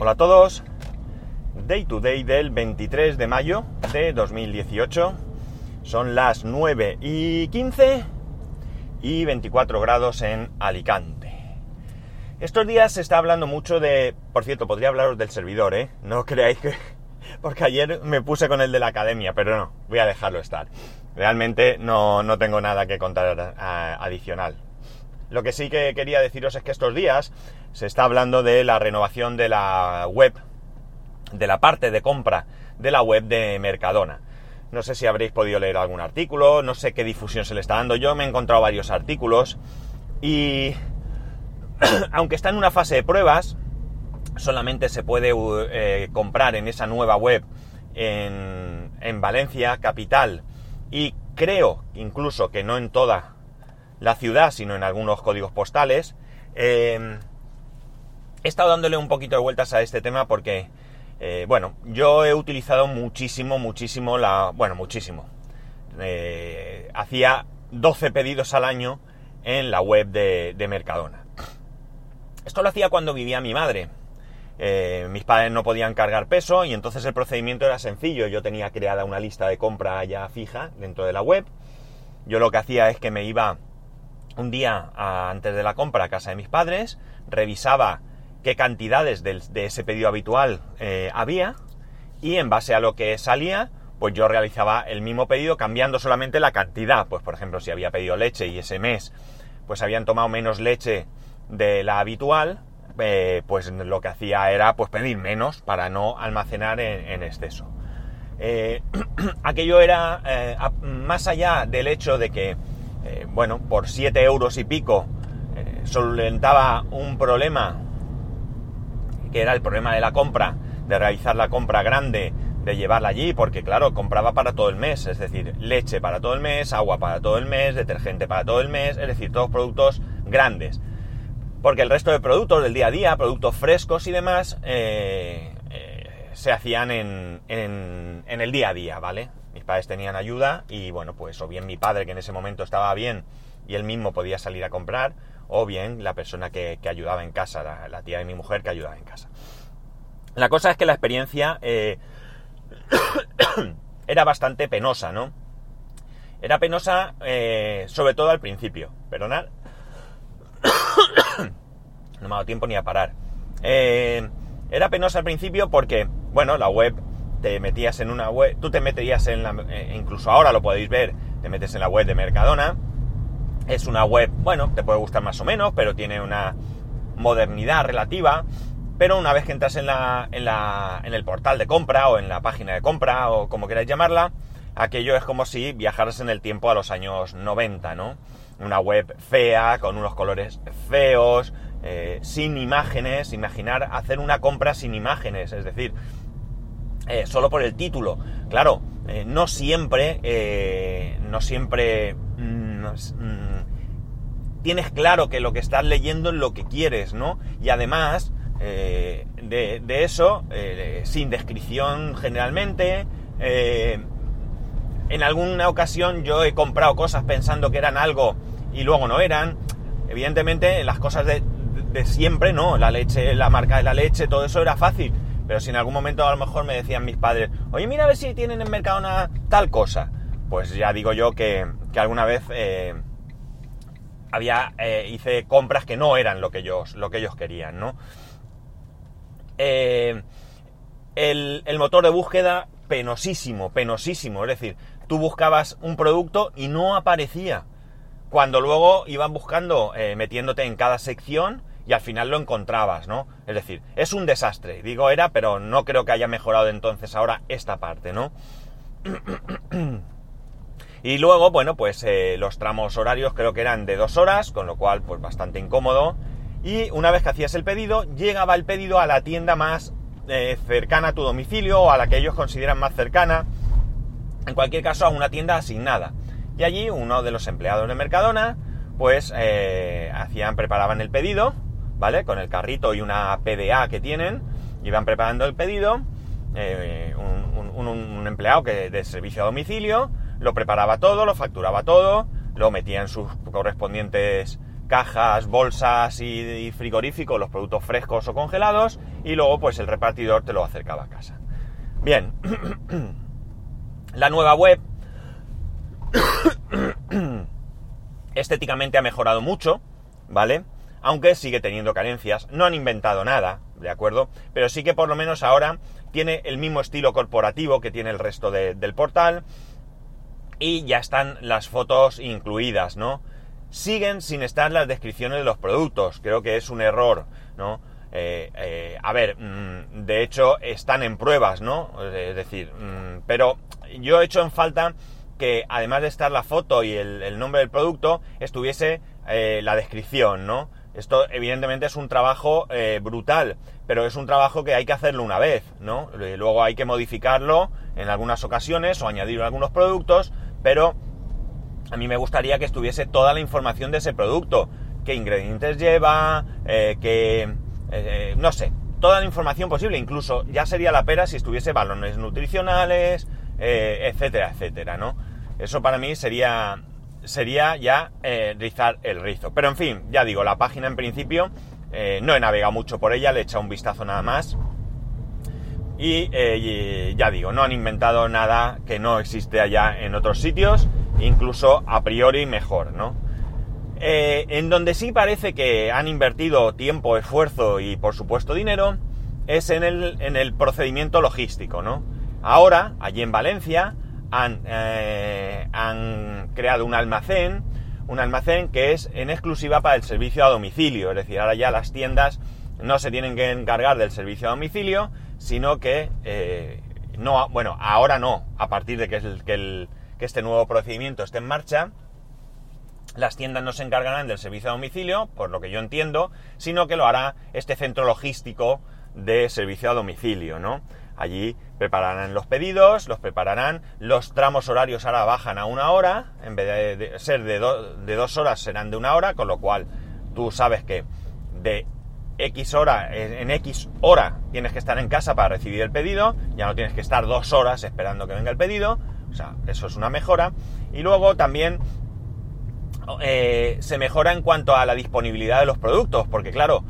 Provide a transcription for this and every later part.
Hola a todos. Day to day del 23 de mayo de 2018. Son las 9 y 15 y 24 grados en Alicante. Estos días se está hablando mucho de... Por cierto, podría hablaros del servidor, ¿eh? No creáis que... Porque ayer me puse con el de la academia, pero no, voy a dejarlo estar. Realmente no, no tengo nada que contar adicional. Lo que sí que quería deciros es que estos días se está hablando de la renovación de la web, de la parte de compra de la web de Mercadona. No sé si habréis podido leer algún artículo, no sé qué difusión se le está dando. Yo me he encontrado varios artículos y aunque está en una fase de pruebas, solamente se puede eh, comprar en esa nueva web en, en, Valencia, capital, y creo incluso que no en toda la ciudad, sino en algunos códigos postales. Eh, he estado dándole un poquito de vueltas a este tema porque, eh, bueno, yo he utilizado muchísimo, muchísimo la... Bueno, muchísimo. Eh, hacía 12 pedidos al año en la web de, Mercadona. Esto lo hacía cuando vivía mi madre. Mis padres no podían cargar peso y entonces el procedimiento era sencillo. Yo tenía creada una lista de compra ya fija dentro de la web. Yo lo que hacía es que me iba un día antes de la compra a casa de mis padres, revisaba qué cantidades de, ese pedido habitual eh, había y en base a lo que salía, pues yo realizaba el mismo pedido cambiando solamente la cantidad. Pues por ejemplo, si había pedido leche y ese mes pues habían tomado menos leche de la habitual, eh, pues lo que hacía era pues pedir menos para no almacenar en, exceso. Eh, aquello era más allá del hecho de que, bueno, por 7 euros y pico solventaba un problema que era el problema de la compra, de realizar la compra grande, de llevarla allí, porque claro, compraba para todo el mes, es decir, leche para todo el mes, agua para todo el mes, detergente para todo el mes, es decir, todos productos grandes. Porque el resto de productos del día a día, productos frescos y demás, eh, eh, se hacían en, en, el día a día, ¿vale? Mis padres tenían ayuda y bueno, pues o bien mi padre que en ese momento estaba bien y él mismo podía salir a comprar, o bien la persona que, ayudaba en casa, la, tía de mi mujer que ayudaba en casa. La cosa es que la experiencia eh, era bastante penosa, ¿no? Era penosa eh, sobre todo al principio. Perdonad. no me ha dado tiempo ni a parar. Eh, era penosa al principio porque, bueno, la web, te metías en una web, tú te metías en la, incluso ahora lo podéis ver, te metes en la web de Mercadona, es una web, bueno, te puede gustar más o menos, pero tiene una modernidad relativa. Pero una vez que entras en, la, en, la, en el portal de compra o en la página de compra o como queráis llamarla, aquello es como si viajaras en el tiempo a los años 90, ¿no? Una web fea, con unos colores feos, eh, sin imágenes, imaginar hacer una compra sin imágenes, es decir, eh, solo por el título. Claro, eh, no siempre, no siempre mm, mm, tienes claro que lo que estás leyendo es lo que quieres, ¿no? Y además eh, de, eso, eh, sin descripción generalmente, eh, en alguna ocasión yo he comprado cosas pensando que eran algo y luego no eran. Evidentemente, las cosas de, siempre, ¿no? La leche, la marca de la leche, todo eso era fácil. Pero si en algún momento a lo mejor me decían mis padres, oye, mira a ver si tienen en mercado una tal cosa. Pues ya digo yo que, que alguna vez había, eh, hice compras que no eran lo que ellos, lo que ellos querían, ¿no? Eh, el, el, motor de búsqueda, penosísimo, penosísimo. Es decir, tú buscabas un producto y no aparecía. Cuando luego iban buscando, eh, metiéndote en cada sección y al final lo encontrabas, ¿no? Es decir, es un desastre. Digo era, pero no creo que haya mejorado entonces ahora esta parte, ¿no? Y luego, bueno, pues eh, los tramos horarios creo que eran de dos horas, con lo cual, pues bastante incómodo. Y una vez que hacías el pedido, llegaba el pedido a la tienda más eh, cercana a tu domicilio o a la que ellos consideran más cercana. En cualquier caso, a una tienda asignada. Y allí uno de los empleados de Mercadona, pues eh, hacían, preparaban el pedido, ¿vale? Con el carrito y una PDA que tienen, iban preparando el pedido. Un, empleado que de servicio a domicilio lo preparaba todo, lo facturaba todo, lo metía en sus correspondientes cajas, bolsas y, frigoríficos, los productos frescos o congelados, y luego pues el repartidor te lo acercaba a casa. Bien, la nueva web estéticamente ha mejorado mucho, ¿vale? Aunque sigue teniendo carencias, no han inventado nada, ¿de acuerdo? Pero sí que por lo menos ahora tiene el mismo estilo corporativo que tiene el resto del portal y ya están las fotos incluidas, ¿no? Siguen sin estar las descripciones de los productos, creo que es un error, ¿no? Eh, eh, a ver, mm, de hecho están en pruebas, ¿no? Es decir, mm, pero yo he hecho en falta que además de estar la foto y el, nombre del producto, estuviese eh, la descripción, ¿no? Esto evidentemente es un trabajo brutal, pero es un trabajo que hay que hacerlo una vez, ¿no? Luego hay que modificarlo en algunas ocasiones o añadir algunos productos, pero a mí me gustaría que estuviese toda la información de ese producto, qué ingredientes lleva, eh, qué, eh, no sé, toda la información posible, incluso ya sería la pera si estuviese balones nutricionales, eh, etcétera, etcétera, ¿no? Eso para mí sería, sería ya rizar el rizo. Pero en fin, ya digo, la página en principio no he navegado mucho por ella, le he echado un vistazo nada más. Y, ya digo, no han inventado nada que no existe allá en otros sitios incluso a priori mejor, ¿no? Eh, en donde sí parece que han invertido tiempo, esfuerzo y por supuesto dinero es en el, procedimiento logístico, ¿no? Ahora, allí en Valencia, han, eh, han creado un almacén, un almacén que es en exclusiva para el servicio a domicilio, es decir, ahora ya las tiendas no se tienen que encargar del servicio a domicilio, sino que eh, no, bueno, ahora no, a partir de que, que este nuevo procedimiento esté en marcha, las tiendas no se encargarán del servicio a domicilio, por lo que yo entiendo, sino que lo hará este centro logístico de servicio a domicilio, ¿no? Allí prepararán los pedidos, los prepararán, los tramos horarios ahora bajan a una hora, en vez de, ser de, de, dos horas serán de una hora, con lo cual tú sabes que de X hora, en X hora tienes que estar en casa para recibir el pedido, ya no tienes que estar dos horas esperando que venga el pedido, o sea, eso es una mejora. Y luego también eh, se mejora en cuanto a la disponibilidad de los productos, porque claro,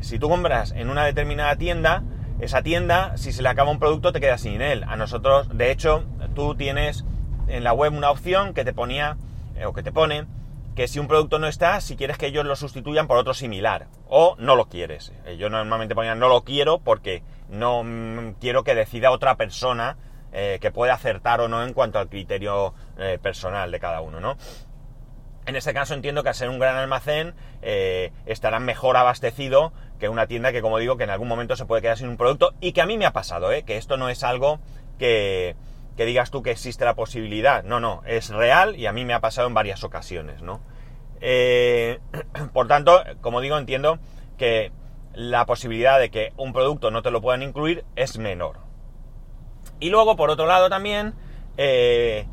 si tú compras en una determinada tienda, esa tienda, si se le acaba un producto, te quedas sin él. A nosotros, de hecho, tú tienes en la web una opción que te ponía, eh, o que te pone, que si un producto no está, si quieres que ellos lo sustituyan por otro similar, o no lo quieres. Eh, yo normalmente ponía no lo quiero porque no mm, quiero que decida otra persona eh, que puede acertar o no en cuanto al criterio personal de cada uno, ¿no? En este caso entiendo que al ser un gran almacén eh, estará mejor abastecido que una tienda que, como digo, que en algún momento se puede quedar sin un producto y que a mí me ha pasado, ¿eh? que esto no es algo que, que digas tú que existe la posibilidad. No, no, es real y a mí me ha pasado en varias ocasiones, ¿no? por tanto, como digo, entiendo que la posibilidad de que un producto no te lo puedan incluir es menor. Y luego, por otro lado, también eh,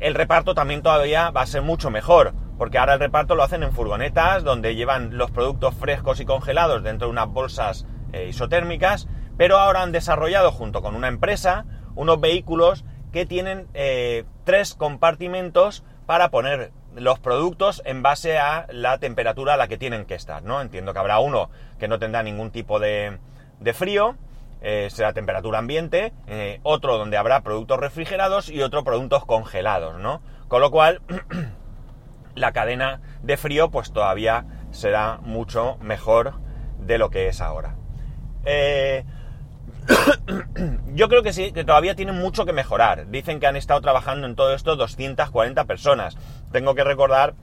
el reparto también todavía va a ser mucho mejor, porque ahora el reparto lo hacen en furgonetas donde llevan los productos frescos y congelados dentro de unas bolsas eh, isotérmicas, pero ahora han desarrollado junto con una empresa unos vehículos que tienen eh, tres compartimentos para poner los productos en base a la temperatura a la que tienen que estar, ¿no? Entiendo que habrá uno que no tendrá ningún tipo de, de frío, eh, será temperatura ambiente, eh, otro donde habrá productos refrigerados y otro productos congelados, ¿no? Con lo cual, la cadena de frío pues todavía será mucho mejor de lo que es ahora. Eh, yo creo que sí, que todavía tienen mucho que mejorar. Dicen que han estado trabajando en todo esto 240 personas. Tengo que recordar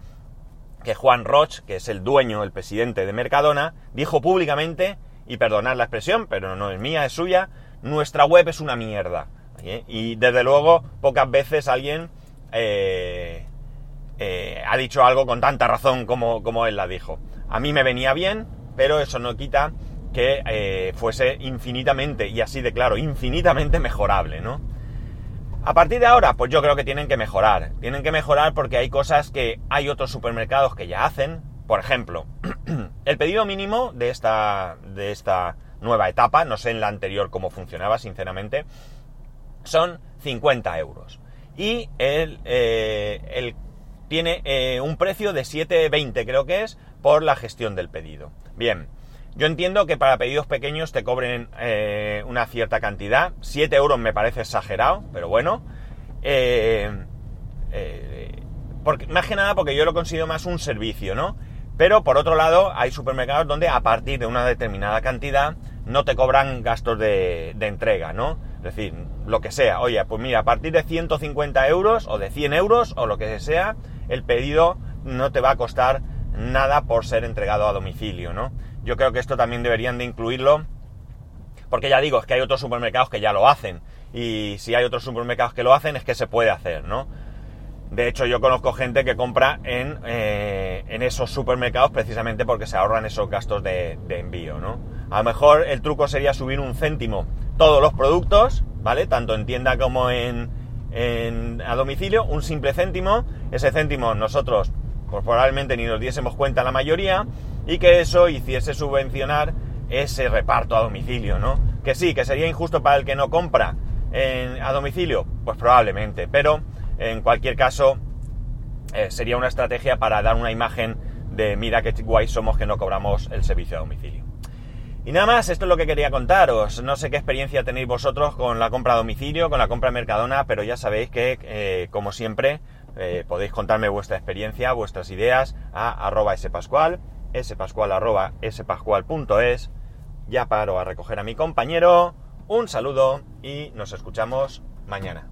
que Juan Roch, que es el dueño, el presidente de Mercadona, dijo públicamente y perdonad la expresión, pero no es mía, es suya, nuestra web es una mierda. Y desde luego, pocas veces alguien eh, eh, ha dicho algo con tanta razón como, como, él la dijo. A mí me venía bien, pero eso no quita que eh, fuese infinitamente, y así de claro, infinitamente mejorable, ¿no? A partir de ahora, pues yo creo que tienen que mejorar. Tienen que mejorar porque hay cosas que hay otros supermercados que ya hacen, por ejemplo, el pedido mínimo de esta, de esta nueva etapa, no sé en la anterior cómo funcionaba, sinceramente, son 50 euros. Y el, eh, tiene eh, un precio de 7,20 creo que es por la gestión del pedido. Bien, yo entiendo que para pedidos pequeños te cobren eh, una cierta cantidad, 7 euros me parece exagerado, pero bueno. Eh, porque, más que nada porque yo lo considero más un servicio, ¿no? Pero por otro lado, hay supermercados donde a partir de una determinada cantidad no te cobran gastos de, entrega, ¿no? Es decir, lo que sea. Oye, pues mira, a partir de 150 euros o de 100 euros o lo que sea, el pedido no te va a costar nada por ser entregado a domicilio, ¿no? Yo creo que esto también deberían de incluirlo, porque ya digo, es que hay otros supermercados que ya lo hacen, y si hay otros supermercados que lo hacen es que se puede hacer, ¿no? De hecho, yo conozco gente que compra en, eh, en esos supermercados precisamente porque se ahorran esos gastos de, envío, ¿no? A lo mejor el truco sería subir un céntimo todos los productos, ¿vale? Tanto en tienda como en, en a domicilio, un simple céntimo. Ese céntimo nosotros pues probablemente ni nos diésemos cuenta la mayoría y que eso hiciese subvencionar ese reparto a domicilio, ¿no? Que sí, que sería injusto para el que no compra en, a domicilio, pues probablemente, pero en cualquier caso, eh, sería una estrategia para dar una imagen de mira qué guay somos que no cobramos el servicio a domicilio. Y nada más, esto es lo que quería contaros. No sé qué experiencia tenéis vosotros con la compra a domicilio, con la compra a Mercadona, pero ya sabéis que, eh, como siempre, eh, podéis contarme vuestra experiencia, vuestras ideas a arroba spascual, spascual arroba spascual.es. Ya paro a recoger a mi compañero. Un saludo y nos escuchamos mañana.